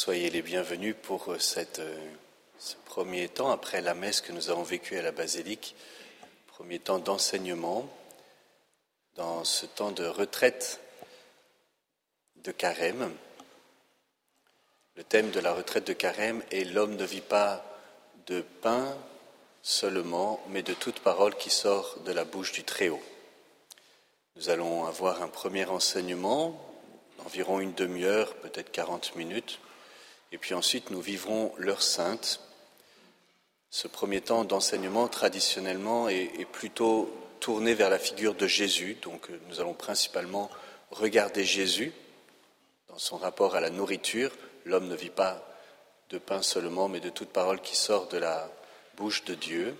Soyez les bienvenus pour euh, euh, ce premier temps après la messe que nous avons vécue à la basilique, premier temps d'enseignement, dans ce temps de retraite de carême. Le thème de la retraite de carême est L'homme ne vit pas de pain seulement, mais de toute parole qui sort de la bouche du Très-Haut. Nous allons avoir un premier enseignement d'environ une demi-heure, peut-être 40 minutes, et puis ensuite nous vivrons l'heure sainte. Ce premier temps d'enseignement traditionnellement est, plutôt tourné vers la figure de Jésus, donc euh, nous allons principalement regarder Jésus dans son rapport à la nourriture. L'homme ne vit pas de pain seulement, mais de toute parole qui sort de la bouche de Dieu.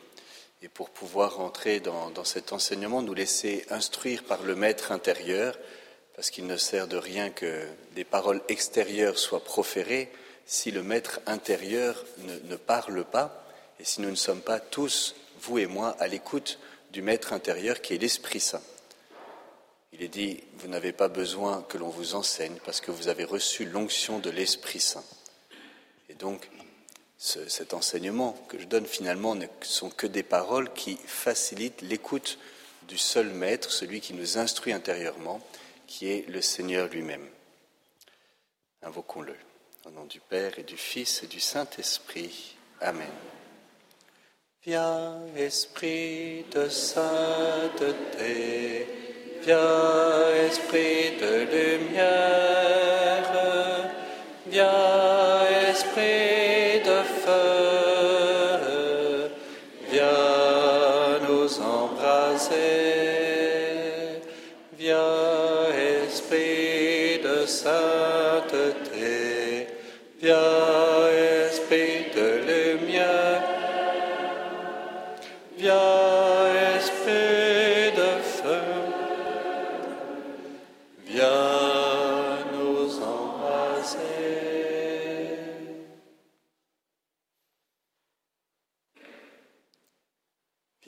Et pour pouvoir entrer dans, dans cet enseignement, nous laisser instruire par le Maître intérieur, parce qu'il ne sert de rien que des paroles extérieures soient proférées si le Maître intérieur ne, parle pas, et si nous ne sommes pas tous, vous et moi, à l'écoute du Maître intérieur qui est l'Esprit Saint. Il est dit, vous n'avez pas besoin que l'on vous enseigne parce que vous avez reçu l'onction de l'Esprit Saint. Et donc, cet enseignement que je donne finalement ne sont que des paroles qui facilitent l'écoute du seul Maître, celui qui nous instruit intérieurement, qui est le Seigneur lui-même. Invoquons-le. Au nom du Père et du Fils et du Saint-Esprit. Amen. Viens, Esprit de sainteté, viens, Esprit de lumière, viens,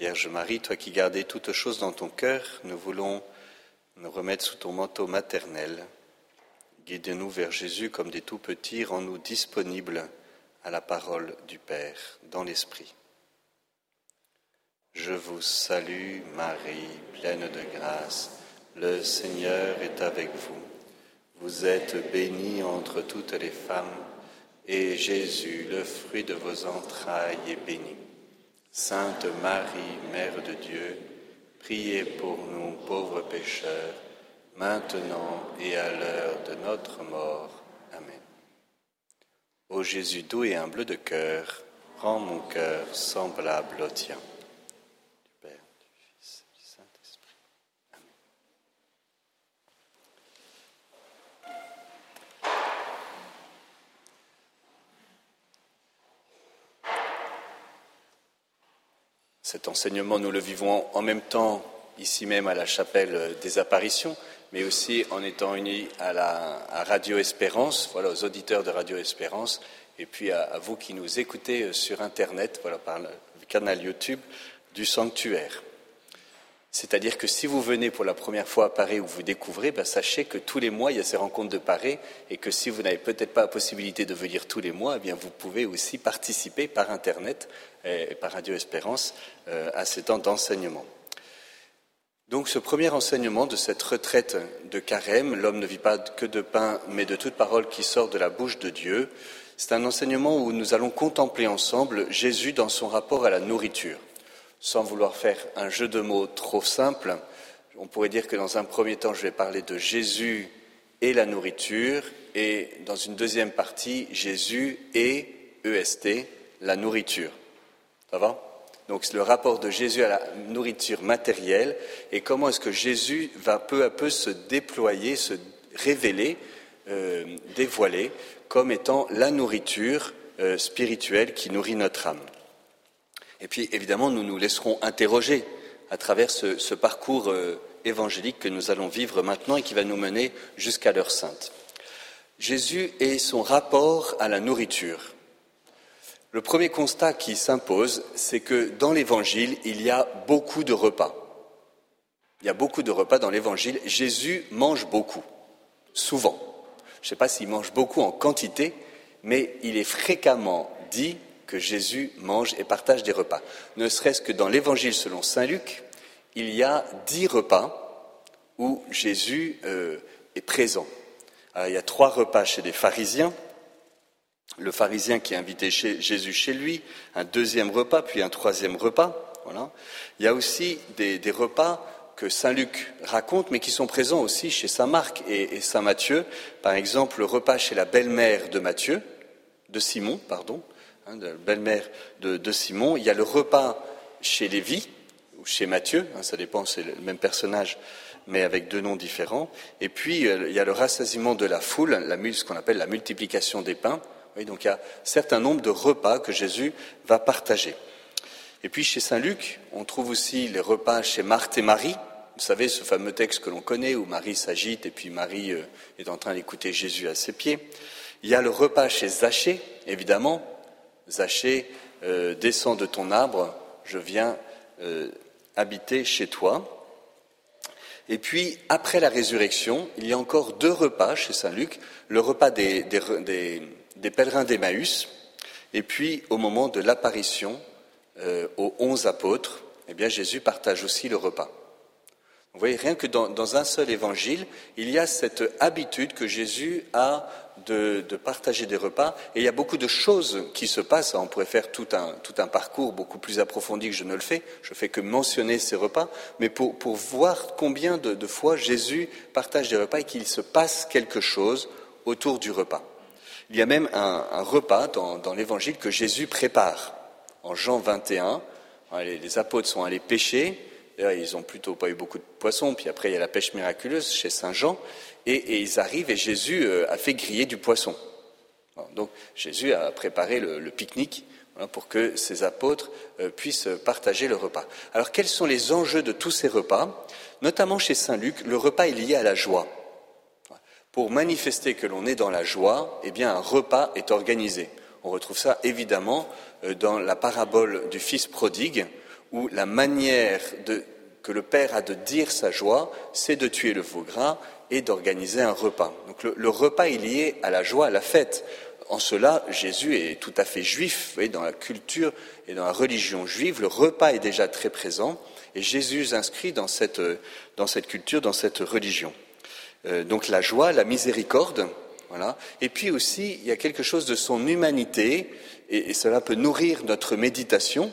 Vierge Marie, toi qui gardais toutes choses dans ton cœur, nous voulons nous remettre sous ton manteau maternel. Guide-nous vers Jésus comme des tout petits, rends-nous disponibles à la parole du Père dans l'Esprit. Je vous salue Marie, pleine de grâce. Le Seigneur est avec vous. Vous êtes bénie entre toutes les femmes, et Jésus, le fruit de vos entrailles, est béni. Sainte Marie, Mère de Dieu, priez pour nous pauvres pécheurs, maintenant et à l'heure de notre mort. Amen. Ô Jésus doux et humble de cœur, rends mon cœur semblable au tien. Du Père, du Fils et du Saint-Esprit. Amen. Cet enseignement, nous le vivons en même temps ici même à la chapelle des apparitions, mais aussi en étant unis à, la, Radio Espérance, voilà, aux auditeurs de Radio Espérance, et puis à, vous qui nous écoutez sur Internet, voilà, par le canal YouTube du sanctuaire. C'est-à-dire que si vous venez pour la première fois à Paris ou vous découvrez, ben sachez que tous les mois, il y a ces rencontres de Paris et que si vous n'avez peut-être pas la possibilité de venir tous les mois, eh vous pouvez aussi participer par Internet et par Radio Espérance euh, à ces temps d'enseignement. Donc ce premier enseignement de cette retraite de carême, l'homme ne vit pas que de pain, mais de toute parole qui sort de la bouche de Dieu, c'est un enseignement où nous allons contempler ensemble Jésus dans son rapport à la nourriture. Sans vouloir faire un jeu de mots trop simple, on pourrait dire que dans un premier temps, je vais parler de Jésus et la nourriture, et dans une deuxième partie, Jésus et EST, la nourriture. Ça va? Donc c'est le rapport de Jésus à la nourriture matérielle et comment est-ce que Jésus va peu à peu se déployer, se révéler, euh, dévoiler comme étant la nourriture euh, spirituelle qui nourrit notre âme. Et puis évidemment, nous nous laisserons interroger à travers ce, ce parcours euh, évangélique que nous allons vivre maintenant et qui va nous mener jusqu'à l'heure sainte. Jésus et son rapport à la nourriture. Le premier constat qui s'impose, c'est que dans l'Évangile, il y a beaucoup de repas. Il y a beaucoup de repas dans l'Évangile. Jésus mange beaucoup, souvent. Je ne sais pas s'il mange beaucoup en quantité, mais il est fréquemment dit que Jésus mange et partage des repas. Ne serait-ce que dans l'Évangile selon Saint Luc, il y a dix repas où Jésus euh, est présent. il y a trois repas chez les pharisiens, le pharisien qui a invité Jésus chez lui, un deuxième repas, puis un troisième repas. Voilà. Il y a aussi des, repas que Saint Luc raconte, mais qui sont présents aussi chez Saint Marc et, Saint Matthieu. Par exemple, le repas chez la belle-mère de Matthieu, de Simon, pardon, hein, de la belle-mère de, Simon. Il y a le repas chez Lévi, ou chez Matthieu, hein, ça dépend, c'est le même personnage, mais avec deux noms différents. Et puis, euh, il y a le rassasiement de la foule, la, ce qu'on appelle la multiplication des pains. Donc il y a un certain nombre de repas que Jésus va partager. Et puis chez Saint Luc, on trouve aussi les repas chez Marthe et Marie. Vous savez, ce fameux texte que l'on connaît où Marie s'agite et puis Marie euh, est en train d'écouter Jésus à ses pieds. Il y a le repas chez Zachée, évidemment. Zachée, euh, descends de ton arbre, je viens euh, habiter chez toi. Et puis, après la résurrection, il y a encore deux repas chez Saint Luc, le repas des, pèlerins d'Emmaüs, et puis au moment de l'apparition euh, aux onze apôtres, eh bien Jésus partage aussi le repas. Vous voyez, rien que dans, un seul évangile, il y a cette habitude que Jésus a de, partager des repas. Et il y a beaucoup de choses qui se passent. On pourrait faire tout un, parcours beaucoup plus approfondi que je ne le fais. Je fais que mentionner ces repas. Mais pour voir combien de, fois Jésus partage des repas et qu'il se passe quelque chose autour du repas. Il y a même un, repas dans, l'évangile que Jésus prépare. En Jean 21, les, les apôtres sont allés pêcher ils n'ont plutôt pas eu beaucoup de poissons. Puis après, il y a la pêche miraculeuse chez Saint Jean. Et, ils arrivent et Jésus euh, a fait griller du poisson. Donc Jésus a préparé le, pique-nique pour que ses apôtres euh, puissent partager le repas. Alors quels sont les enjeux de tous ces repas? Notamment chez Saint Luc, le repas est lié à la joie. Pour manifester que l'on est dans la joie, eh bien un repas est organisé. On retrouve ça évidemment euh, dans la parabole du fils prodigue, où la manière que le Père a de dire sa joie, c'est de tuer le veau gras et d'organiser un repas. Donc le, repas est lié à la joie, à la fête. En cela, Jésus est tout à fait juif. Vous dans la culture et dans la religion juive, le repas est déjà très présent et Jésus dans cette, dans cette culture, dans cette religion. Euh, donc la joie, la miséricorde, voilà. Et puis aussi, il y a quelque chose de son humanité, et, cela peut nourrir notre méditation,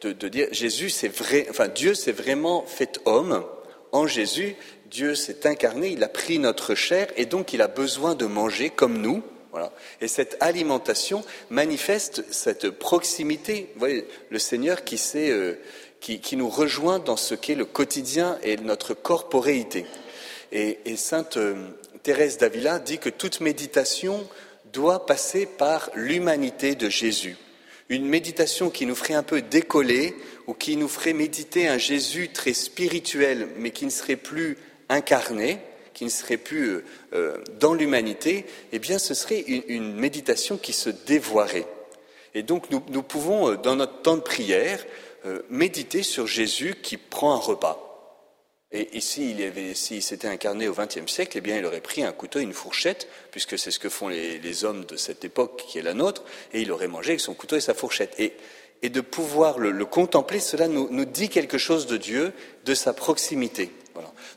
de, dire Jésus, c'est vrai, enfin Dieu s'est vraiment fait homme. En Jésus, Dieu s'est incarné, il a pris notre chair, et donc il a besoin de manger comme nous. Voilà. Et cette alimentation manifeste cette proximité. Vous le Seigneur qui, euh, qui, qui, nous rejoint dans ce qu'est le quotidien et notre corporéité. Et, Sainte euh, Thérèse d'Avila dit que toute méditation doit passer par l'humanité de Jésus. Une méditation qui nous ferait un peu décoller ou qui nous ferait méditer un Jésus très spirituel mais qui ne serait plus incarné, qui ne serait plus euh, euh, dans l'humanité, eh bien ce serait une, méditation qui se dévoirait. Et donc nous, pouvons, dans notre temps de prière, méditer sur Jésus qui prend un repas. Et ici, s'il s'était incarné au XXe siècle, eh bien, il aurait pris un couteau une fourchette, puisque c'est ce que font les, hommes de cette époque qui est la nôtre, et il aurait mangé avec son couteau et sa fourchette. Et, de pouvoir le, contempler, cela nous, dit quelque chose de Dieu, de sa proximité.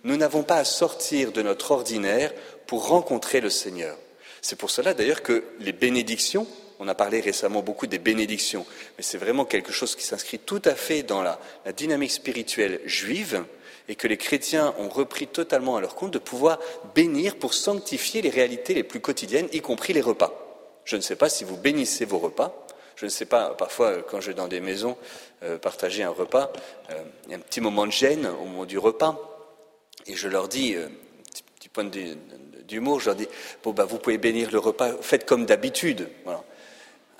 Nous n'avons pas à sortir de notre ordinaire pour rencontrer le Seigneur. C'est pour cela d'ailleurs que les bénédictions, on a parlé récemment beaucoup des bénédictions, mais c'est vraiment quelque chose qui s'inscrit tout à fait dans la dynamique spirituelle juive, et que les chrétiens ont repris totalement à leur compte de pouvoir bénir pour sanctifier les réalités les plus quotidiennes, y compris les repas. Je ne sais pas si vous bénissez vos repas. Je ne sais pas, parfois, quand je vais dans des maisons euh, partager un repas, euh, il y a un petit moment de gêne au moment du repas, et je leur dis, euh, petit, point d'humour, je leur dis, bon, bah, vous pouvez bénir le repas, faites comme d'habitude.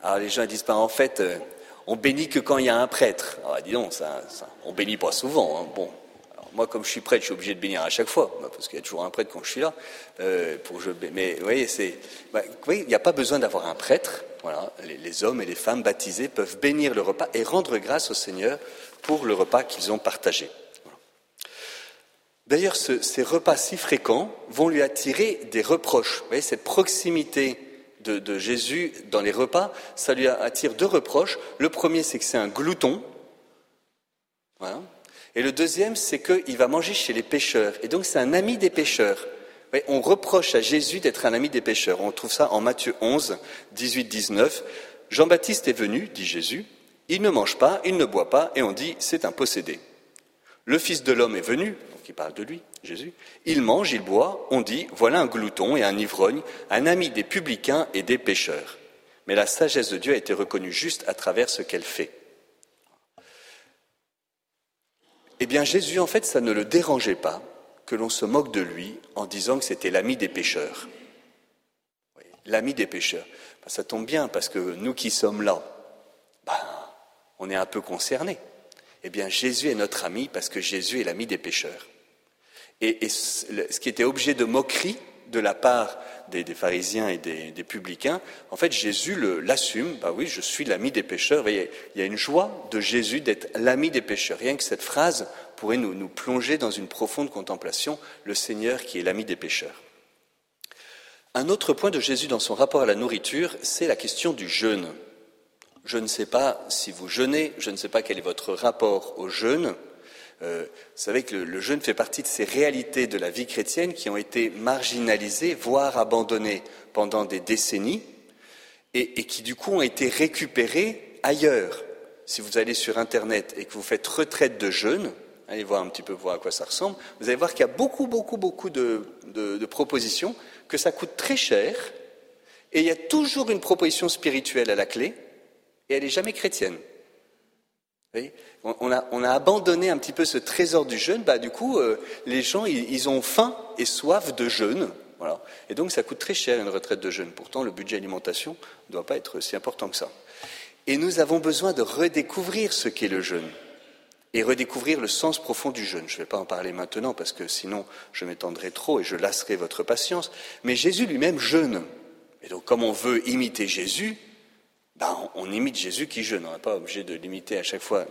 Alors les gens disent, en fait, on bénit que quand il y a un prêtre. Alors dis donc, ça, on bénit pas souvent. Hein. Bon, moi, comme je suis prêtre, je suis obligé de bénir à chaque fois, bah, parce qu'il y a toujours un prêtre quand je suis là. Euh, pour je, mais vous voyez, bah, il n'y a pas besoin d'avoir un prêtre. Voilà, les, hommes et les femmes baptisés peuvent bénir le repas et rendre grâce au Seigneur pour le repas qu'ils ont partagé. D'ailleurs, ces repas si fréquents vont lui attirer des reproches. Vous voyez, cette proximité de, Jésus dans les repas, ça lui attire deux reproches. Le premier, c'est que c'est un glouton. Et le deuxième, c'est qu'il va manger chez les pêcheurs. Et donc, c'est un ami des pêcheurs. on reproche à Jésus d'être un ami des pêcheurs. On trouve ça en Matthieu 11, 18, 19. Jean-Baptiste est venu, dit Jésus. Il ne mange pas, il ne boit pas, et on dit c'est un possédé. Le Fils de l'homme est venu, donc il parle de lui, Jésus. Il mange, il boit, on dit voilà un glouton et un ivrogne, un ami des publicains et des pécheurs. Mais la sagesse de Dieu a été reconnue juste à travers ce qu'elle fait. Eh bien, Jésus, en fait, ça ne le dérangeait pas que l'on se moque de lui en disant que c'était l'ami des pécheurs. l'ami des pécheurs. Ben, ça tombe bien parce que nous qui sommes là, ben, on est un peu concernés. Eh bien, Jésus est notre ami parce que Jésus est l'ami des pécheurs. Et, ce qui était objet de moquerie de la part des, pharisiens et des, publicains, en fait, Jésus l'assume. Bah oui, je suis l'ami des pécheurs. il y a une joie de Jésus d'être l'ami des pécheurs. Rien que cette phrase pourrait nous, nous plonger dans une profonde contemplation, le Seigneur qui est l'ami des pécheurs. Un autre point de Jésus dans son rapport à la nourriture, c'est la question du jeûne. Je ne sais pas si vous jeûnez, je ne sais pas quel est votre rapport au jeûne. Euh, vous savez que le, jeûne fait partie de ces réalités de la vie chrétienne qui ont été marginalisées, voire abandonnées pendant des décennies, et, qui du coup ont été récupérées ailleurs. Si vous allez sur Internet et que vous faites retraite de jeûne, allez voir un petit peu voir à quoi ça ressemble, vous allez voir qu'il y a beaucoup, beaucoup, beaucoup de, de propositions, que ça coûte très cher, et il y a toujours une proposition spirituelle à la clé, et elle n'est jamais chrétienne. On a, on a, abandonné un petit peu ce trésor du jeûne, bah, du coup, euh, les gens, ils, ont faim et soif de jeûne. Voilà. Et donc, ça coûte très cher une retraite de jeûne. Pourtant, le budget alimentation ne doit pas être si important que ça. Et nous avons besoin de redécouvrir ce qu'est le jeûne et redécouvrir le sens profond du jeûne. Je ne vais pas en parler maintenant parce que sinon je m'étendrai trop et je lasserai votre patience. Mais Jésus lui-même jeûne. Et donc, comme on veut imiter Jésus, ben, on imite Jésus qui jeûne. On n'est pas obligé de l'imiter à chaque fois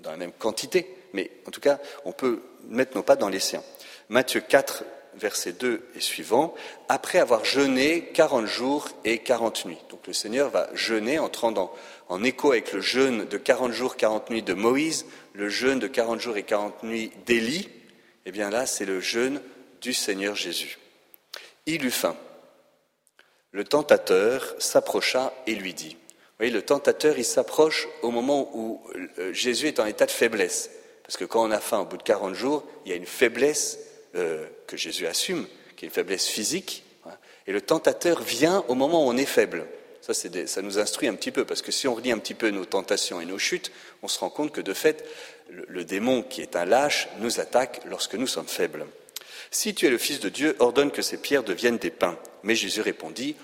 dans la même quantité, mais en tout cas, on peut mettre nos pas dans les siens. Matthieu 4, verset 2 et suivant, après avoir jeûné 40 jours et 40 nuits. Donc le Seigneur va jeûner, entrant en écho avec le jeûne de 40 jours, 40 nuits de Moïse, le jeûne de 40 jours et 40 nuits d'Élie. Eh bien là, c'est le jeûne du Seigneur Jésus. Il eut faim. Le tentateur s'approcha et lui dit, voyez, le tentateur, il s'approche au moment où euh, Jésus est en état de faiblesse. Parce que quand on a faim au bout de 40 jours, il y a une faiblesse euh, que Jésus assume, qui est une faiblesse physique. Et le tentateur vient au moment où on est faible. Ça, ça nous instruit un petit peu, parce que si on relit un petit peu nos tentations et nos chutes, on se rend compte que de fait, le démon qui est un lâche nous attaque lorsque nous sommes faibles. Si tu es le Fils de Dieu, ordonne que ces pierres deviennent des pains. Mais Jésus répondit,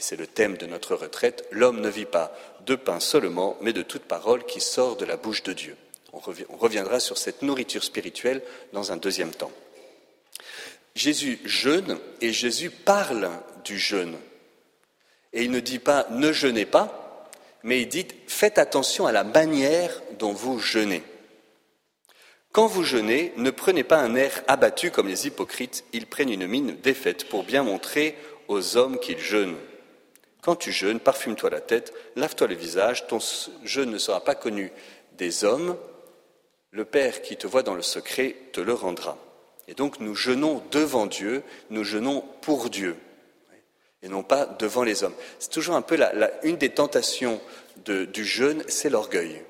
et c'est le thème de notre retraite, l'homme ne vit pas de pain seulement, mais de toute parole qui sort de la bouche de Dieu. On reviendra sur cette nourriture spirituelle dans un deuxième temps. Jésus jeûne et Jésus parle du jeûne. Et il ne dit pas ne jeûnez pas, mais il dit faites attention à la manière dont vous jeûnez. Quand vous jeûnez, ne prenez pas un air abattu comme les hypocrites, ils prennent une mine défaite pour bien montrer aux hommes qu'ils jeûnent. Quand tu jeûnes, parfume-toi la tête, lave-toi le visage, ton jeûne ne sera pas connu des hommes, le Père qui te voit dans le secret te le rendra. Et donc nous jeûnons devant Dieu, nous jeûnons pour Dieu, et non pas devant les hommes. C'est toujours un peu la, une des tentations du jeûne, c'est l'orgueil.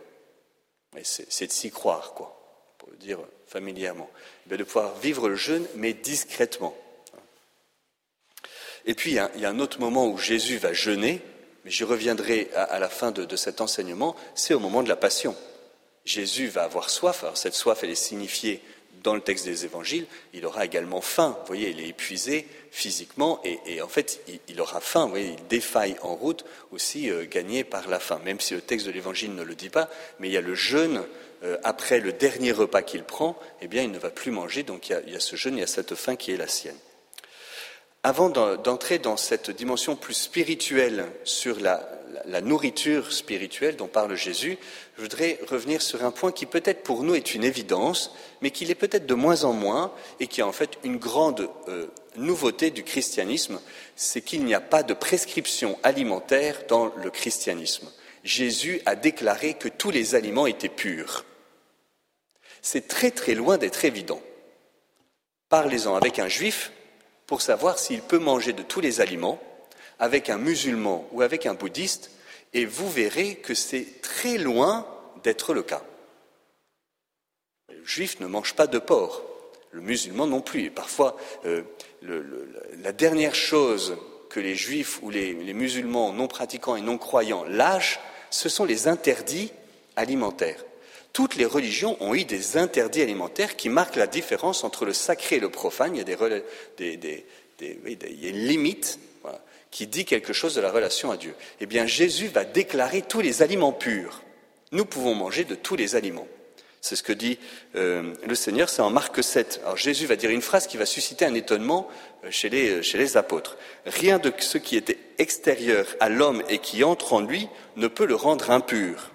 C'est de s'y croire, quoi, pour le dire familièrement. De pouvoir vivre le jeûne, mais discrètement. Et puis, il y, a, un autre moment où Jésus va jeûner, mais j'y reviendrai à, la fin de, cet enseignement, c'est au moment de la Passion. Jésus va avoir soif, alors cette soif, elle est signifiée dans le texte des évangiles, il aura également faim. Vous voyez, il est épuisé physiquement et, en fait, il, aura faim. Vous voyez, il défaille en route aussi euh, gagné par la faim, même si le texte de l'évangile ne le dit pas. Mais il y a le jeûne euh, après le dernier repas qu'il prend, eh bien, il ne va plus manger. Donc il y, a, ce jeûne, il y a cette faim qui est la sienne. Avant d'entrer dans cette dimension plus spirituelle sur la, nourriture spirituelle dont parle Jésus, je voudrais revenir sur un point qui peut-être pour nous est une évidence, mais qui l'est peut-être de moins en moins, et qui est en fait une grande euh, nouveauté du christianisme, c'est qu'il n'y a pas de prescription alimentaire dans le christianisme. Jésus a déclaré que tous les aliments étaient purs. C'est très très loin d'être évident. Parlez-en avec un juif pour savoir s'il peut manger de tous les aliments, avec un musulman ou avec un bouddhiste, et vous verrez que c'est très loin d'être le cas. Le juif ne mange pas de porc, le musulman non plus. Et parfois, euh, la dernière chose que les juifs ou les, musulmans non pratiquants et non croyants lâchent, ce sont les interdits alimentaires. Toutes les religions ont eu des interdits alimentaires qui marquent la différence entre le sacré et le profane. Il y a des, des, qui dit quelque chose de la relation à Dieu. Eh bien, Jésus va déclarer tous les aliments purs. Nous pouvons manger de tous les aliments. C'est ce que dit euh, le Seigneur, c'est en Marc 7. Alors Jésus va dire une phrase qui va susciter un étonnement euh, chez les, chez les apôtres. Rien de ce qui était extérieur à l'homme et qui entre en lui ne peut le rendre impur.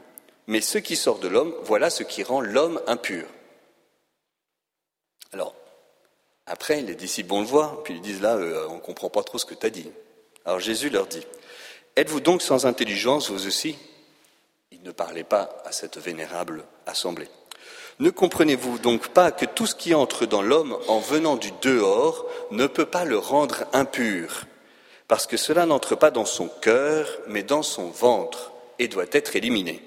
Mais ce qui sort de l'homme, voilà ce qui rend l'homme impur. Alors, après, les disciples vont le voir, puis ils disent là, on ne comprend pas trop ce que tu as dit. Alors Jésus leur dit, Êtes-vous donc sans intelligence, vous aussi? Il ne parlait pas à cette vénérable assemblée. Ne comprenez-vous donc pas que tout ce qui entre dans l'homme en venant du dehors ne peut pas le rendre impur, parce que cela n'entre pas dans son cœur, mais dans son ventre, et doit être éliminé.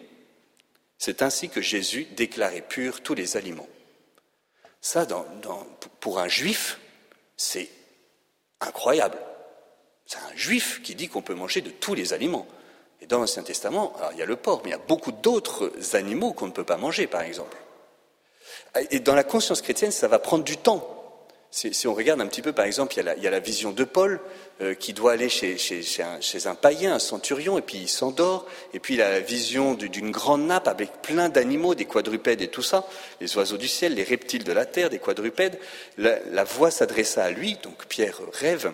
C'est ainsi que Jésus déclarait pur tous les aliments. Ça, pour un juif, c'est incroyable. C'est un juif qui dit qu'on peut manger de tous les aliments. Et dans l'Ancien Testament, il y a le porc, mais il y a beaucoup d'autres animaux qu'on ne peut pas manger, par exemple. Et dans la conscience chrétienne, ça va prendre du temps. Si, on regarde un petit peu, par exemple, il y a la, vision de Paul euh, qui doit aller chez, un, païen, un centurion, et puis il s'endort. Et puis la vision d'une grande nappe avec plein d'animaux, des quadrupèdes et tout ça, les oiseaux du ciel, les reptiles de la terre, des quadrupèdes. La, la voix s'adressa à lui, donc Pierre rêve.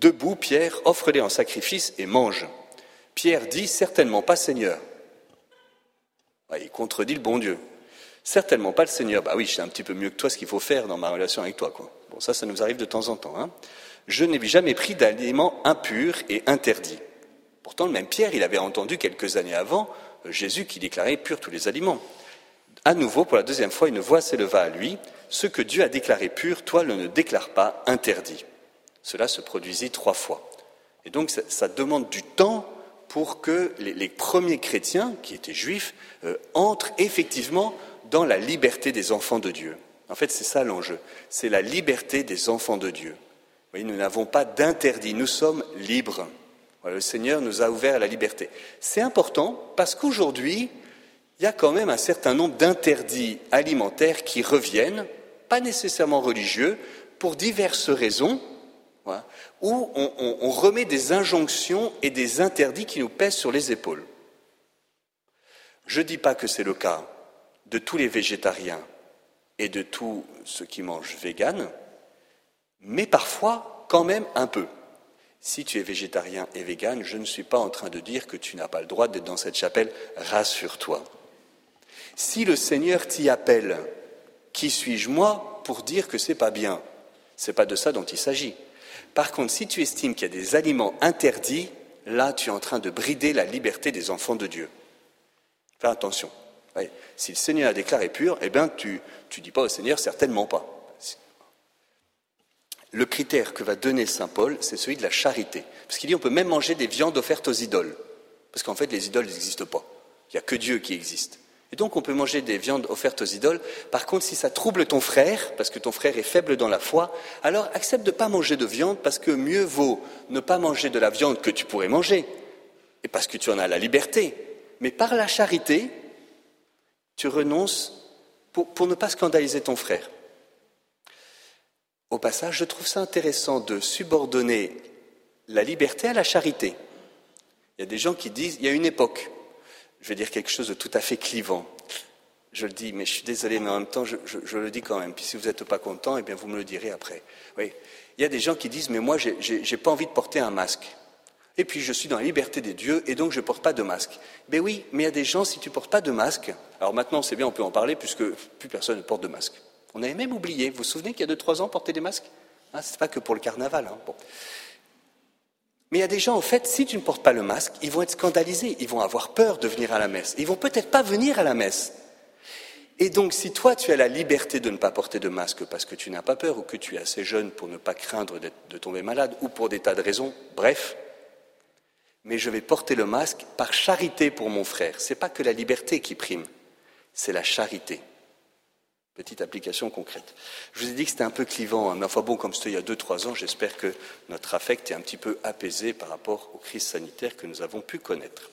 Debout, Pierre, offre-les en sacrifice et mange. Pierre dit Certainement pas, Seigneur. il contredit le bon Dieu. Certainement pas le Seigneur. Bah oui, je sais un petit peu mieux que toi ce qu'il faut faire dans ma relation avec toi. Quoi. Bon, ça, ça nous arrive de temps en temps. Hein. Je n'ai jamais pris d'aliments impurs et interdits. Pourtant, le même Pierre, il avait entendu quelques années avant euh, Jésus qui déclarait pur tous les aliments. À nouveau, pour la deuxième fois, une voix s'éleva à lui Ce que Dieu a déclaré pur, toi ne le déclare pas interdit. Cela se produisit trois fois. Et donc ça, demande du temps pour que les, premiers chrétiens, qui étaient juifs, euh, entrent effectivement dans la liberté des enfants de Dieu. En fait, c'est ça l'enjeu. C'est la liberté des enfants de Dieu. Vous nous n'avons pas d'interdit, nous sommes libres. le Seigneur nous a ouvert la liberté. C'est important parce qu'aujourd'hui, il y a quand même un certain nombre d'interdits alimentaires qui reviennent, pas nécessairement religieux, pour diverses raisons, où on, remet des injonctions et des interdits qui nous pèsent sur les épaules. Je ne dis pas que c'est le cas de tous les végétariens et de tous ceux qui mangent vegan, mais parfois quand même un peu. Si tu es végétarien et vegan, je ne suis pas en train de dire que tu n'as pas le droit d'être dans cette chapelle, rassure-toi. Si le Seigneur t'y appelle, qui suis-je moi pour dire que c'est pas bien? C'est pas de ça dont il s'agit. Par contre, si tu estimes qu'il y a des aliments interdits, là, tu es en train de brider la liberté des enfants de Dieu. Fais attention. Si le Seigneur a déclaré pur, eh bien, tu ne dis pas au Seigneur certainement pas. Le critère que va donner Saint Paul, c'est celui de la charité. Parce qu'il dit on peut même manger des viandes offertes aux idoles. Parce qu'en fait, les idoles n'existent pas. Il n'y a que Dieu qui existe. Et donc on peut manger des viandes offertes aux idoles. Par contre, si ça trouble ton frère, parce que ton frère est faible dans la foi, alors accepte de ne pas manger de viande, parce que mieux vaut ne pas manger de la viande que tu pourrais manger, et parce que tu en as la liberté. Mais par la charité, tu renonces pour, pour ne pas scandaliser ton frère. Au passage, je trouve ça intéressant de subordonner la liberté à la charité. Il y a des gens qui disent, il y a une époque, je vais dire quelque chose de tout à fait clivant. Je le dis, mais je suis désolé, mais en même temps, je, le dis quand même. Puis si vous n'êtes pas content, eh bien, vous me le direz après. Oui. Il y a des gens qui disent, mais moi, j'ai n'ai pas envie de porter un masque. et puis je suis dans la liberté des dieux, et donc je ne porte pas de masque. Ben oui, mais il y a des gens, si tu ne portes pas de masque, alors maintenant c'est bien, on peut en parler, puisque plus personne ne porte de masque. On avait même oublié, vous vous souvenez qu'il y a deux, trois ans, porter des masques? Hein, Ce n'est pas que pour le carnaval. Hein, mais il y a des gens, en fait, si tu ne portes pas le masque, ils vont être scandalisés, ils vont avoir peur de venir à la messe, ils vont peut-être pas venir à la messe. Et donc, si toi, tu as la liberté de ne pas porter de masque parce que tu n'as pas peur ou que tu es assez jeune pour ne pas craindre de tomber malade ou pour des tas de raisons, bref, mais je vais porter le masque par charité pour mon frère. Ce n'est pas que la liberté qui prime, c'est la charité. Petite application concrète. Je vous ai dit que c'était un peu clivant, hein, mais enfin bon, comme c'était il y a deux, trois ans, j'espère que notre affect est un petit peu apaisé par rapport aux crises sanitaires que nous avons pu connaître.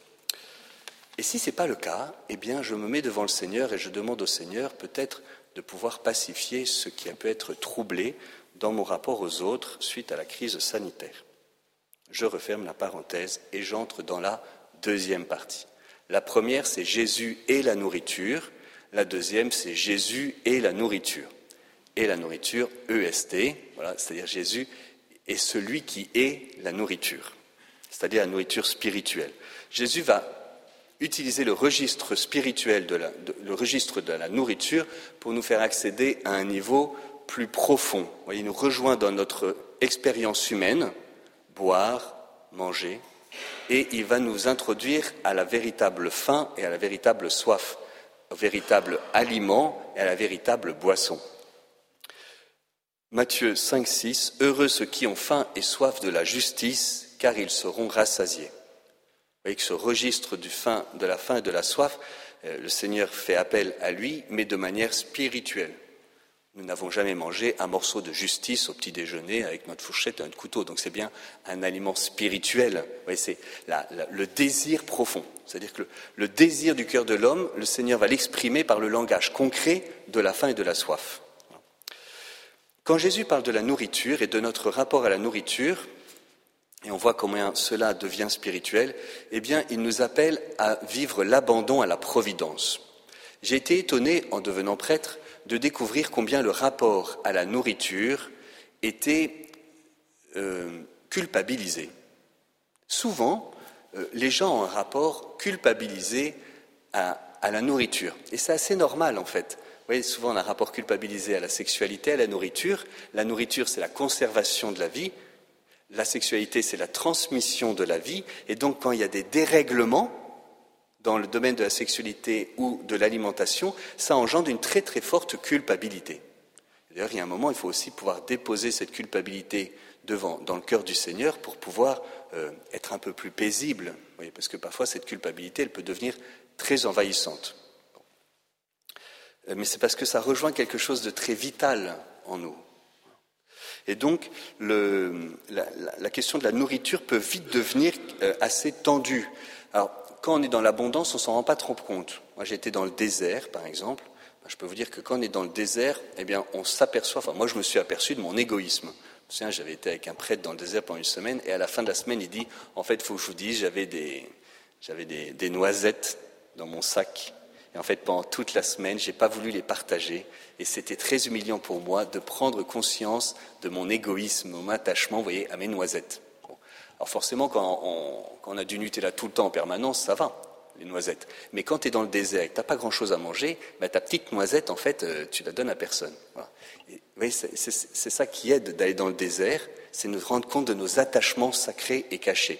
Et si ce n'est pas le cas, eh bien, je me mets devant le Seigneur et je demande au Seigneur peut-être de pouvoir pacifier ce qui a pu être troublé dans mon rapport aux autres suite à la crise sanitaire. Je referme la parenthèse et j'entre dans la deuxième partie. La première, c'est Jésus et la nourriture. La deuxième, c'est Jésus et la nourriture. Et la nourriture, EST, voilà, c'est-à-dire Jésus est celui qui est la nourriture, c'est-à-dire la nourriture spirituelle. Jésus va utiliser le registre spirituel, de la, le registre de la nourriture, pour nous faire accéder à un niveau plus profond. Voyez, il nous rejoint dans notre expérience humaine, boire, manger, et il va nous introduire à la véritable faim et à la véritable soif véritable aliment et à la véritable boisson. Matthieu 5, 6 Heureux ceux qui ont faim et soif de la justice, car ils seront rassasiés. Vous voyez que ce registre du faim, de la faim et de la soif, euh, le Seigneur fait appel à lui, mais de manière spirituelle. Nous n'avons jamais mangé un morceau de justice au petit déjeuner avec notre fourchette et notre couteau. Donc c'est bien un aliment spirituel. c'est le désir profond. C'est-à-dire que le, désir du cœur de l'homme, le Seigneur va l'exprimer par le langage concret de la faim et de la soif. Quand Jésus parle de la nourriture et de notre rapport à la nourriture, et on voit comment cela devient spirituel, eh bien, il nous appelle à vivre l'abandon à la providence. J'ai été étonné, en devenant prêtre, de découvrir combien le rapport à la nourriture était euh, culpabilisé. Souvent, euh, les gens ont un rapport culpabilisé à, la nourriture. Et c'est assez normal, en fait. Vous voyez, souvent on a un rapport culpabilisé à la sexualité, à la nourriture. La nourriture, c'est la conservation de la vie. La sexualité, c'est la transmission de la vie. Et donc, quand il y a des dérèglements, dans le domaine de la sexualité ou de l'alimentation, ça engendre une très très forte culpabilité. D'ailleurs, il y a un moment, il faut aussi pouvoir déposer cette culpabilité devant, dans le cœur du Seigneur pour pouvoir euh, être un peu plus paisible, parce que parfois cette culpabilité, elle peut devenir très envahissante. Euh, mais c'est parce que ça rejoint quelque chose de très vital en nous. Et donc, la, question de la nourriture peut vite devenir euh, assez tendue. Alors, quand on est dans l'abondance, on s'en rend pas trop compte. Moi, j'étais dans le désert, par exemple. Ben, je peux vous dire que quand on est dans le désert, eh bien, on s'aperçoit, enfin, moi, je me suis aperçu de mon égoïsme. J'avais été avec un prêtre dans le désert pendant une semaine, et à la fin de la semaine, il dit, en fait, il faut que je vous dise, j'avais des, des, noisettes dans mon sac. Et en fait, pendant toute la semaine, je n'ai pas voulu les partager. Et c'était très humiliant pour moi de prendre conscience de mon égoïsme, mon attachement, vous voyez, à mes noisettes. Alors forcément, quand on, a du Nutella tout le temps en permanence, ça va, les noisettes. Mais quand tu es dans le désert et que tu n'as pas grand-chose à manger, bah, ta petite noisette, en fait, euh, tu la donnes à personne. c'est ça qui aide d'aller dans le désert, c'est nous rendre compte de nos attachements sacrés et cachés.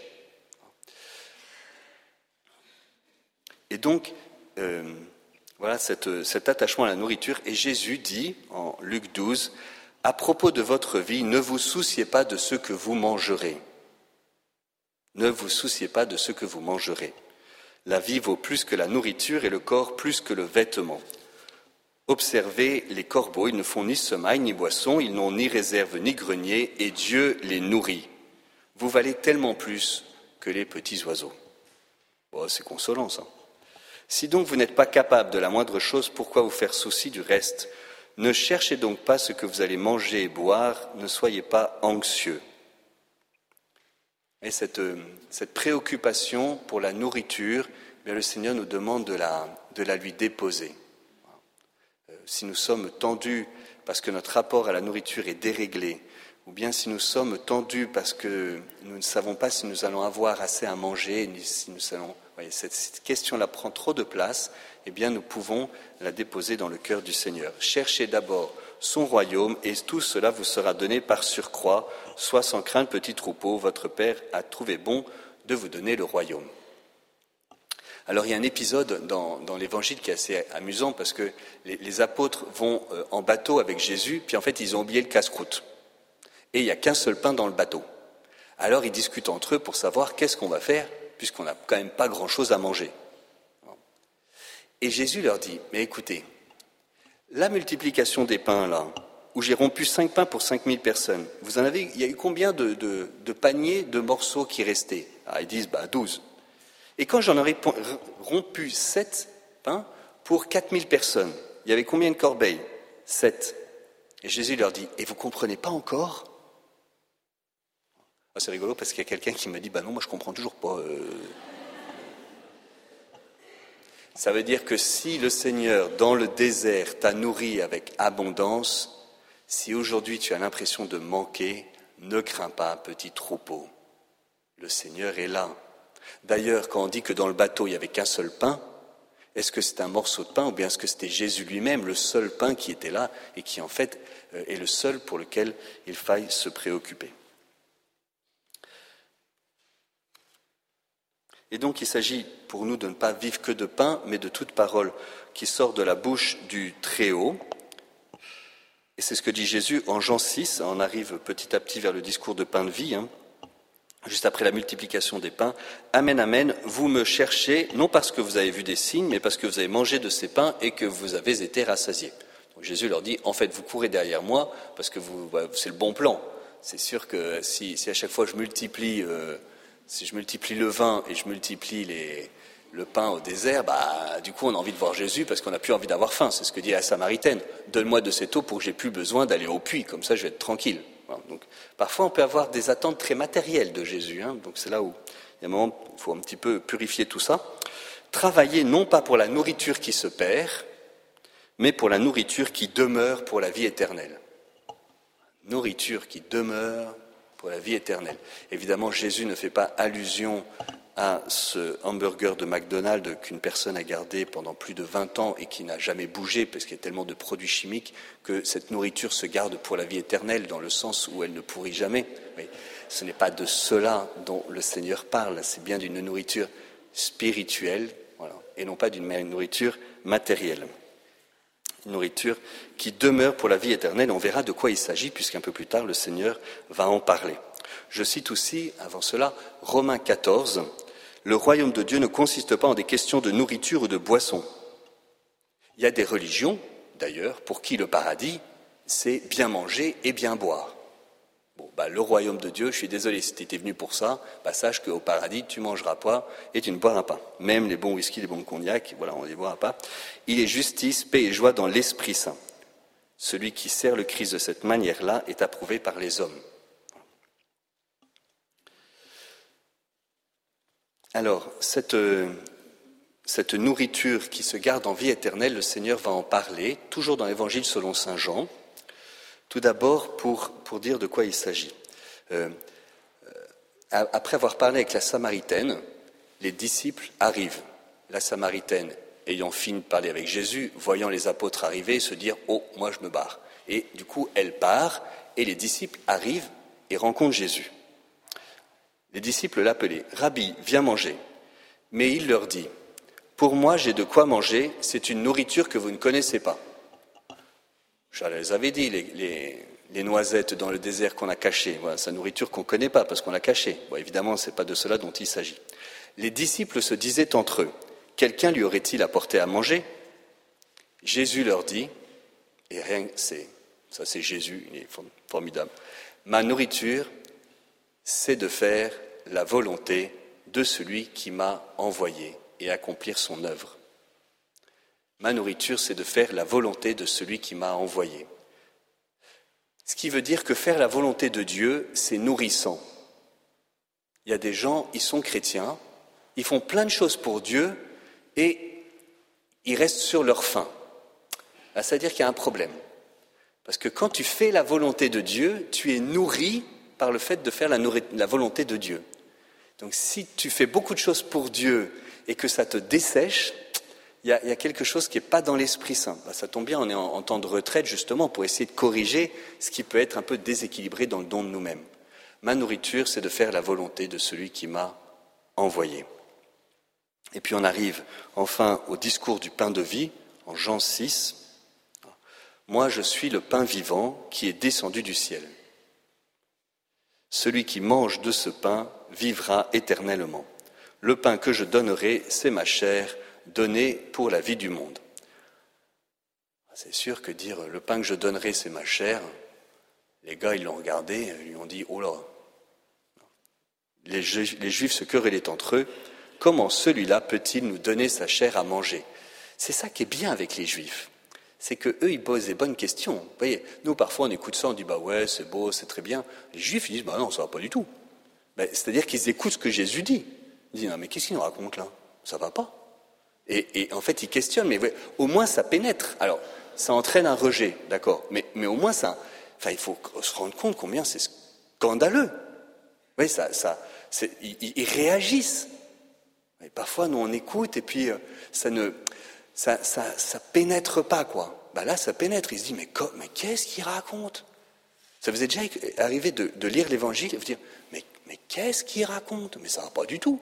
Et donc, euh, voilà cet attachement à la nourriture. Et Jésus dit en Luc 12, à propos de votre vie, ne vous souciez pas de ce que vous mangerez ne vous souciez pas de ce que vous mangerez. La vie vaut plus que la nourriture et le corps plus que le vêtement. Observez les corbeaux, ils ne font ni semaille ni boisson, ils n'ont ni réserve ni grenier, et Dieu les nourrit. Vous valez tellement plus que les petits oiseaux. C'est consolant ça. Si donc vous n'êtes pas capable de la moindre chose, pourquoi vous faire souci du reste? Ne cherchez donc pas ce que vous allez manger et boire, ne soyez pas anxieux. Euh, cette préoccupation pour la nourriture, bien, le Seigneur nous demande de la, lui déposer. Euh, si nous sommes tendus parce que notre rapport à la nourriture est déréglé, ou bien si nous sommes tendus parce que nous ne savons pas si nous allons avoir assez à manger, si nous allons, cette question-là prend trop de place, eh nous pouvons la déposer dans le cœur du Seigneur. Cherchez d'abord son royaume et tout cela vous sera donné par surcroît, soit sans crainte, petit troupeau, votre Père a trouvé bon de vous donner le royaume. Alors il y a un épisode dans, l'Évangile qui est assez amusant parce que les, apôtres vont euh, en bateau avec Jésus, puis en fait ils ont oublié le casse-croûte. Et il n'y a qu'un seul pain dans le bateau. Alors ils discutent entre eux pour savoir qu'est-ce qu'on va faire, puisqu'on n'a quand même pas grand-chose à manger. Et Jésus leur dit, mais écoutez, la multiplication des pains là, où j'ai rompu cinq pains pour cinq mille personnes, vous en avez, il y a eu combien de, paniers, de morceaux qui restaient? Ah, Ils disent, bah douze. Et quand j'en aurais rompu sept pains pour quatre mille personnes, il y avait combien de corbeilles? Sept. Et Jésus leur dit, et vous comprenez pas encore? Ah, C'est rigolo parce qu'il y a quelqu'un qui me dit, bah non, moi je comprends toujours pas. Euh. Ça veut dire que si le Seigneur, dans le désert, t'a nourri avec abondance, si aujourd'hui tu as l'impression de manquer, ne crains pas, petit troupeau. Le Seigneur est là. D'ailleurs, quand on dit que dans le bateau, il n'y avait qu'un seul pain, est-ce que c'est un morceau de pain ou bien est-ce que c'était Jésus lui-même, le seul pain qui était là et qui en fait euh, est le seul pour lequel il faille se préoccuper? Et donc il s'agit pour nous de ne pas vivre que de pain, mais de toute parole qui sort de la bouche du Très-Haut. Et c'est ce que dit Jésus en Jean 6, on arrive petit à petit vers le discours de pain de vie. Hein juste après la multiplication des pains, Amen, Amen, vous me cherchez, non parce que vous avez vu des signes, mais parce que vous avez mangé de ces pains et que vous avez été rassasiés. Jésus leur dit, en fait, vous courez derrière moi parce que c'est le bon plan. C'est sûr que si, à chaque fois je multiplie, euh, si je multiplie le vin et je multiplie le pain au désert, bah, du coup, on a envie de voir Jésus parce qu'on n'a plus envie d'avoir faim. C'est ce que dit la Samaritaine. Donne-moi de cette eau pour que j'ai plus besoin d'aller au puits. Comme ça, je vais être tranquille. Donc, parfois, on peut avoir des attentes très matérielles de Jésus. Hein. donc, c'est là où il y a un moment, il faut un petit peu purifier tout ça. Travailler non pas pour la nourriture qui se perd, mais pour la nourriture qui demeure pour la vie éternelle. Nourriture qui demeure pour la vie éternelle. Évidemment, Jésus ne fait pas allusion à ce hamburger de McDonald's qu'une personne a gardé pendant plus de 20 ans et qui n'a jamais bougé parce qu'il y a tellement de produits chimiques que cette nourriture se garde pour la vie éternelle dans le sens où elle ne pourrit jamais. Mais ce n'est pas de cela dont le Seigneur parle, c'est bien d'une nourriture spirituelle et non pas d'une nourriture matérielle. Une nourriture qui demeure pour la vie éternelle. On verra de quoi il s'agit puisqu'un peu plus tard le Seigneur va en parler. Je cite aussi, avant cela, Romains 14, le royaume de Dieu ne consiste pas en des questions de nourriture ou de boisson. Il y a des religions, d'ailleurs, pour qui le paradis, c'est bien manger et bien boire. Bon, bah, le royaume de Dieu, je suis désolé, si tu étais venu pour ça, bah, sache qu'au paradis, tu mangeras pas et tu ne boiras pas. Même les bons whisky, les bons cognac, voilà, on ne les boira pas. Il est justice, paix et joie dans l'Esprit Saint. Celui qui sert le Christ de cette manière-là est approuvé par les hommes. Alors, cette, cette, nourriture qui se garde en vie éternelle, le Seigneur va en parler, toujours dans l'Évangile selon Saint Jean. Tout d'abord, pour, dire de quoi il s'agit. Euh, après avoir parlé avec la Samaritaine, les disciples arrivent. La Samaritaine, ayant fini de parler avec Jésus, voyant les apôtres arriver, se dire Oh, moi je me barre. Et du coup, elle part, et les disciples arrivent et rencontrent Jésus. Les disciples l'appelaient Rabbi, viens manger. Mais il leur dit Pour moi, j'ai de quoi manger, c'est une nourriture que vous ne connaissez pas. Je les avais dit, les, noisettes dans le désert qu'on a cachées, voilà, une nourriture qu'on ne connaît pas parce qu'on l'a cachée. évidemment, ce n'est pas de cela dont il s'agit. Les disciples se disaient entre eux Quelqu'un lui aurait-il apporté à manger? Jésus leur dit, et rien, c'est, ça c'est Jésus, il est formidable, ma nourriture, c'est de faire la volonté de celui qui m'a envoyé et accomplir son œuvre. Ma nourriture, c'est de faire la volonté de celui qui m'a envoyé. Ce qui veut dire que faire la volonté de Dieu, c'est nourrissant. Il y a des gens, ils sont chrétiens, ils font plein de choses pour Dieu et ils restent sur leur faim. Ah, c'est-à-dire qu'il y a un problème. Parce que quand tu fais la volonté de Dieu, tu es nourri par le fait de faire la, volonté de Dieu. Donc si tu fais beaucoup de choses pour Dieu et que ça te dessèche, il y, a, quelque chose qui n'est pas dans l'Esprit Saint. Bah, ça tombe bien, on est en, temps de retraite justement pour essayer de corriger ce qui peut être un peu déséquilibré dans le don de nous-mêmes. Ma nourriture, c'est de faire la volonté de celui qui m'a envoyé. Et puis on arrive enfin au discours du pain de vie, en Jean 6. Moi, je suis le pain vivant qui est descendu du ciel. Celui qui mange de ce pain vivra éternellement. Le pain que je donnerai, c'est ma chair donnée pour la vie du monde. C'est sûr que dire le pain que je donnerai, c'est ma chair, les gars, ils l'ont regardé, ils lui ont dit, oh là, les Juifs se querellaient entre eux, comment celui-là peut-il nous donner sa chair à manger? C'est ça qui est bien avec les Juifs c'est qu'eux, ils posent des bonnes questions. Vous voyez, nous, parfois, on écoute ça, on dit, bah ouais, c'est beau, c'est très bien. Les Juifs, ils disent, bah non, ça va pas du tout. Ben, c'est-à-dire qu'ils écoutent ce que Jésus dit. Ils disent, non, mais qu'est-ce qu'il nous raconte là? Ça va pas. Et, en fait, ils questionnent, mais au moins ça pénètre. Alors, ça entraîne un rejet, d'accord, mais, mais au moins ça. Enfin, il faut se rendre compte combien c'est scandaleux. Oui, ça, ça, ils, réagissent. Et parfois, nous, on écoute et puis euh, ça ne, ça, ça, pénètre pas, quoi. Ben là, ça pénètre. Il se dit, mais, qu'est-ce qu'il raconte? Ça vous est déjà arrivé de, lire l'Évangile et vous dire, mais, mais qu'est-ce qu'il raconte? Mais ça va pas du tout.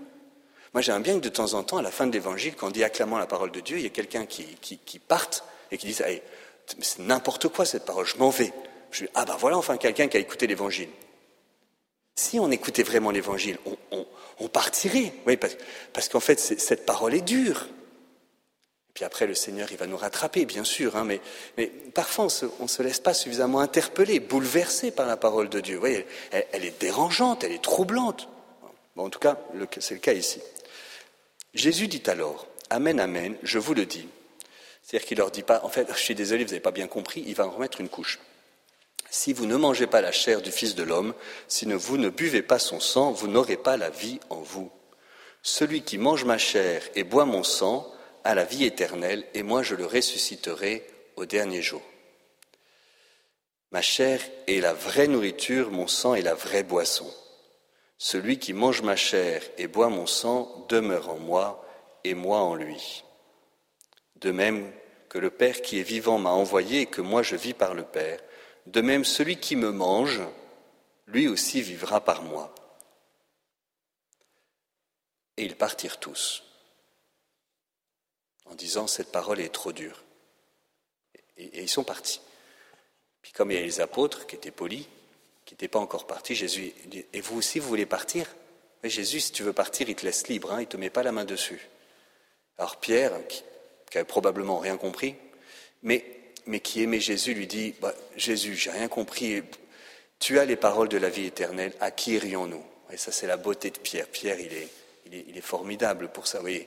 Moi, j'aime bien que de temps en temps, à la fin de l'Évangile, quand on dit acclamant la parole de Dieu, il y a quelqu'un qui, parte et qui dit, c'est n'importe quoi cette parole, je m'en vais. Je dis, ah ben voilà enfin quelqu'un qui a écouté l'Évangile. Si on écoutait vraiment l'Évangile, on, partirait. Parce qu'en fait, cette parole est dure. Puis après, le Seigneur, il va nous rattraper, bien sûr, hein, mais, mais, parfois, on ne se, laisse pas suffisamment interpeller, bouleverser par la parole de Dieu. Vous voyez, elle, est dérangeante, elle est troublante. Bon, en tout cas, c'est le cas ici. Jésus dit alors, Amen, Amen, je vous le dis. C'est-à-dire qu'il leur dit pas, en fait, je suis désolé, vous n'avez pas bien compris, il va en remettre une couche. Si vous ne mangez pas la chair du Fils de l'homme, si vous ne buvez pas son sang, vous n'aurez pas la vie en vous. Celui qui mange ma chair et boit mon sang à la vie éternelle, et moi je le ressusciterai au dernier jour. Ma chair est la vraie nourriture, mon sang est la vraie boisson. Celui qui mange ma chair et boit mon sang demeure en moi, et moi en lui. De même que le Père qui est vivant m'a envoyé et que moi je vis par le Père, de même celui qui me mange, lui aussi vivra par moi. Et ils partirent tous en disant cette parole est trop dure. Et, ils sont partis. Puis comme il y a les apôtres qui étaient polis, qui n'étaient pas encore partis, Jésus dit, et vous aussi vous voulez partir? Mais Jésus, si tu veux partir, il te laisse libre, hein, il ne te met pas la main dessus. Alors Pierre, qui, n'avait probablement rien compris, mais, mais qui aimait Jésus, lui dit, bah, Jésus, j'ai rien compris, tu as les paroles de la vie éternelle, à qui irions-nous? Et ça c'est la beauté de Pierre. Pierre, il est, il est, formidable pour ça. il,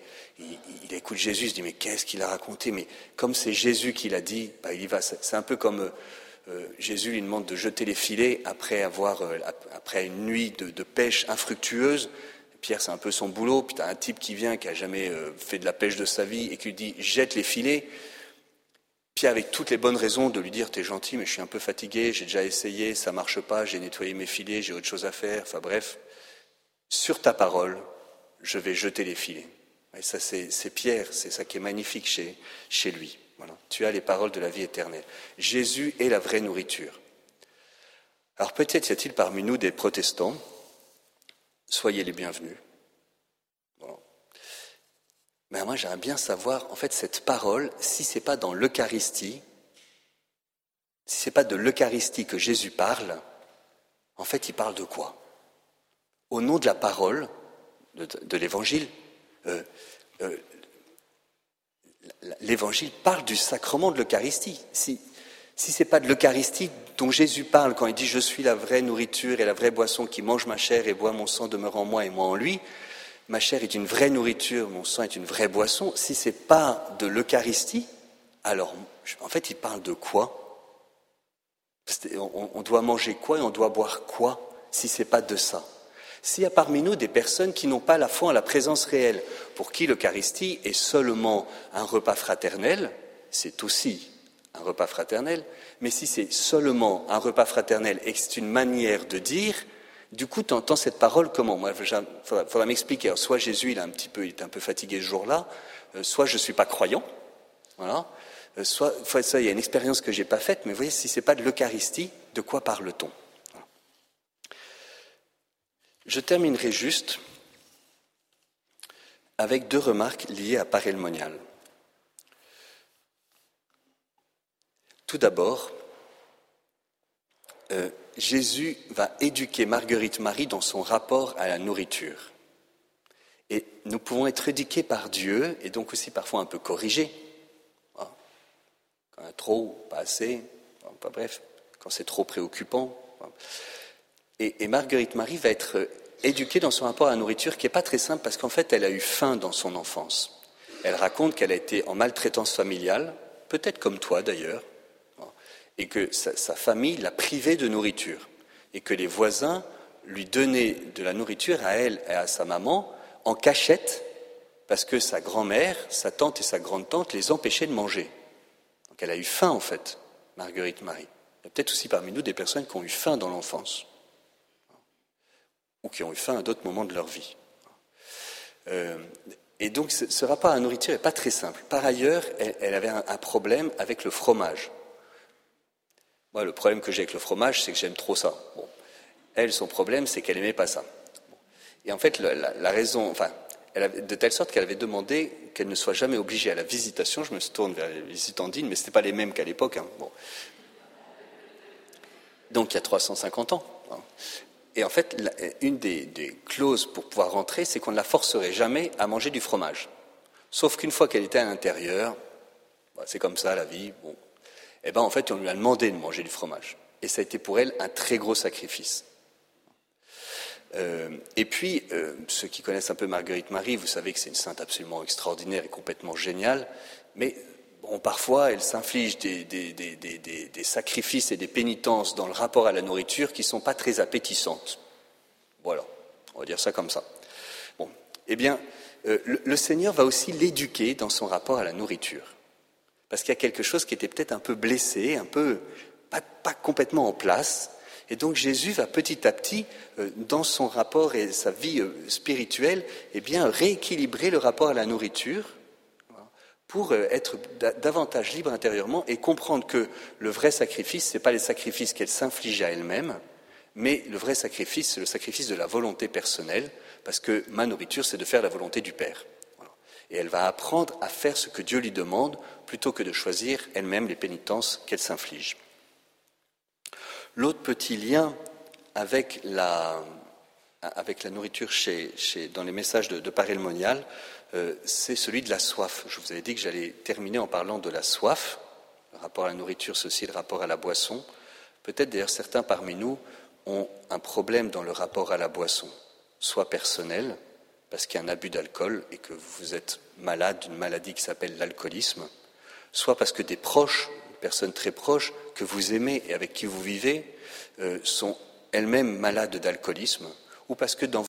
écoute Jésus, il se dit mais qu'est-ce qu'il a raconté? Mais comme c'est Jésus qui l'a dit, bah, il y va. C'est un peu comme euh, euh, Jésus lui demande de jeter les filets après avoir euh, après une nuit de, pêche infructueuse. Pierre, c'est un peu son boulot. Puis tu as un type qui vient qui a jamais fait de la pêche de sa vie et qui lui dit jette les filets. Pierre, avec toutes les bonnes raisons de lui dire T'es gentil, mais je suis un peu fatigué, j'ai déjà essayé, ça marche pas, j'ai nettoyé mes filets, j'ai autre chose à faire. Enfin bref, sur ta parole, je vais jeter les filets. Et ça, c'est Pierre, c'est ça qui est magnifique chez, lui. Tu as les paroles de la vie éternelle. Jésus est la vraie nourriture. Alors peut-être y a-t-il parmi nous des protestants. Soyez les bienvenus. Mais moi, j'aimerais bien savoir, en fait, cette parole, si ce n'est pas dans l'Eucharistie, si ce n'est pas de l'Eucharistie que Jésus parle, en fait, il parle de quoi? Au nom de la parole, de, l'Évangile. Euh, euh, L'Évangile parle du sacrement de l'Eucharistie. Si, ce n'est pas de l'Eucharistie dont Jésus parle quand il dit Je suis la vraie nourriture et la vraie boisson qui mange ma chair et boit mon sang demeure en moi et moi en lui, ma chair est une vraie nourriture, mon sang est une vraie boisson. Si ce n'est pas de l'Eucharistie, alors en fait il parle de quoi? On, on doit manger quoi et on doit boire quoi si ce n'est pas de ça? S'il y a parmi nous des personnes qui n'ont pas la foi en la présence réelle, pour qui l'Eucharistie est seulement un repas fraternel, c'est aussi un repas fraternel, mais si c'est seulement un repas fraternel et que c'est une manière de dire, du coup, tu entends cette parole comment? Moi, il faudra, m'expliquer. soit Jésus, il, un petit peu, est un peu fatigué ce jour-là, euh, soit je ne suis pas croyant, voilà, euh, soit, il y a une expérience que je n'ai pas faite, mais vous voyez, si ce n'est pas de l'Eucharistie, de quoi parle-t-on? Je terminerai juste avec deux remarques liées à parelmonial. Tout d'abord, euh, Jésus va éduquer Marguerite Marie dans son rapport à la nourriture. Et nous pouvons être éduqués par Dieu et donc aussi parfois un peu corrigés. Quand on a trop, pas assez, pas bref, quand c'est trop préoccupant. Et, Marguerite Marie va être éduquée dans son rapport à la nourriture qui n'est pas très simple parce qu'en fait elle a eu faim dans son enfance. Elle raconte qu'elle a été en maltraitance familiale, peut-être comme toi d'ailleurs, et que sa, famille l'a privée de nourriture, et que les voisins lui donnaient de la nourriture à elle et à sa maman en cachette, parce que sa grand-mère, sa tante et sa grande-tante les empêchaient de manger. Donc elle a eu faim, en fait, Marguerite Marie. Il y a peut-être aussi parmi nous des personnes qui ont eu faim dans l'enfance, ou qui ont eu faim à d'autres moments de leur vie. Euh, et donc ce, rapport à la nourriture n'est pas très simple. Par ailleurs, elle, avait un problème avec le fromage. Moi, le problème que j'ai avec le fromage, c'est que j'aime trop ça. Elle, son problème, c'est qu'elle n'aimait pas ça. Et en fait, la, raison, enfin, de telle sorte qu'elle avait demandé qu'elle ne soit jamais obligée à la visitation. Je me tourne vers les visitandines, mais ce n'était pas les mêmes qu'à l'époque. Hein. Donc, il y a 350 ans. Hein. Et en fait, une des, clauses pour pouvoir rentrer, c'est qu'on ne la forcerait jamais à manger du fromage. Sauf qu'une fois qu'elle était à l'intérieur, bah, c'est comme ça la vie, bon, eh bien, en fait, on lui a demandé de manger du fromage. Et ça a été pour elle un très gros sacrifice. Euh, et puis, euh, ceux qui connaissent un peu Marguerite Marie, vous savez que c'est une sainte absolument extraordinaire et complètement géniale, mais parfois elle s'inflige des, des, sacrifices et des pénitences dans le rapport à la nourriture qui ne sont pas très appétissantes. Voilà, on va dire ça comme ça. Bon, eh bien, euh, le Seigneur va aussi l'éduquer dans son rapport à la nourriture parce qu'il y a quelque chose qui était peut-être un peu blessé, un peu pas, complètement en place. Et donc Jésus va petit à petit, euh, dans son rapport et sa vie euh, spirituelle, eh bien, rééquilibrer le rapport à la nourriture pour euh, être davantage libre intérieurement et comprendre que le vrai sacrifice, ce n'est pas les sacrifices qu'elle s'inflige à elle-même, mais le vrai sacrifice, c'est le sacrifice de la volonté personnelle, parce que ma nourriture, c'est de faire la volonté du Père. Et elle va apprendre à faire ce que Dieu lui demande plutôt que de choisir elle-même les pénitences qu'elle s'inflige. L'autre petit lien avec la, nourriture chez, dans les messages de, de Parelmonial, euh, c'est celui de la soif. Je vous avais dit que j'allais terminer en parlant de la soif. Le rapport à la nourriture, aussi le rapport à la boisson. Peut-être d'ailleurs certains parmi nous ont un problème dans le rapport à la boisson, soit personnel, parce qu'il y a un abus d'alcool et que vous êtes malade d'une maladie qui s'appelle l'alcoolisme, soit parce que des proches, personnes très proches, que vous aimez et avec qui vous vivez, euh, sont elles-mêmes malades d'alcoolisme, ou parce que dans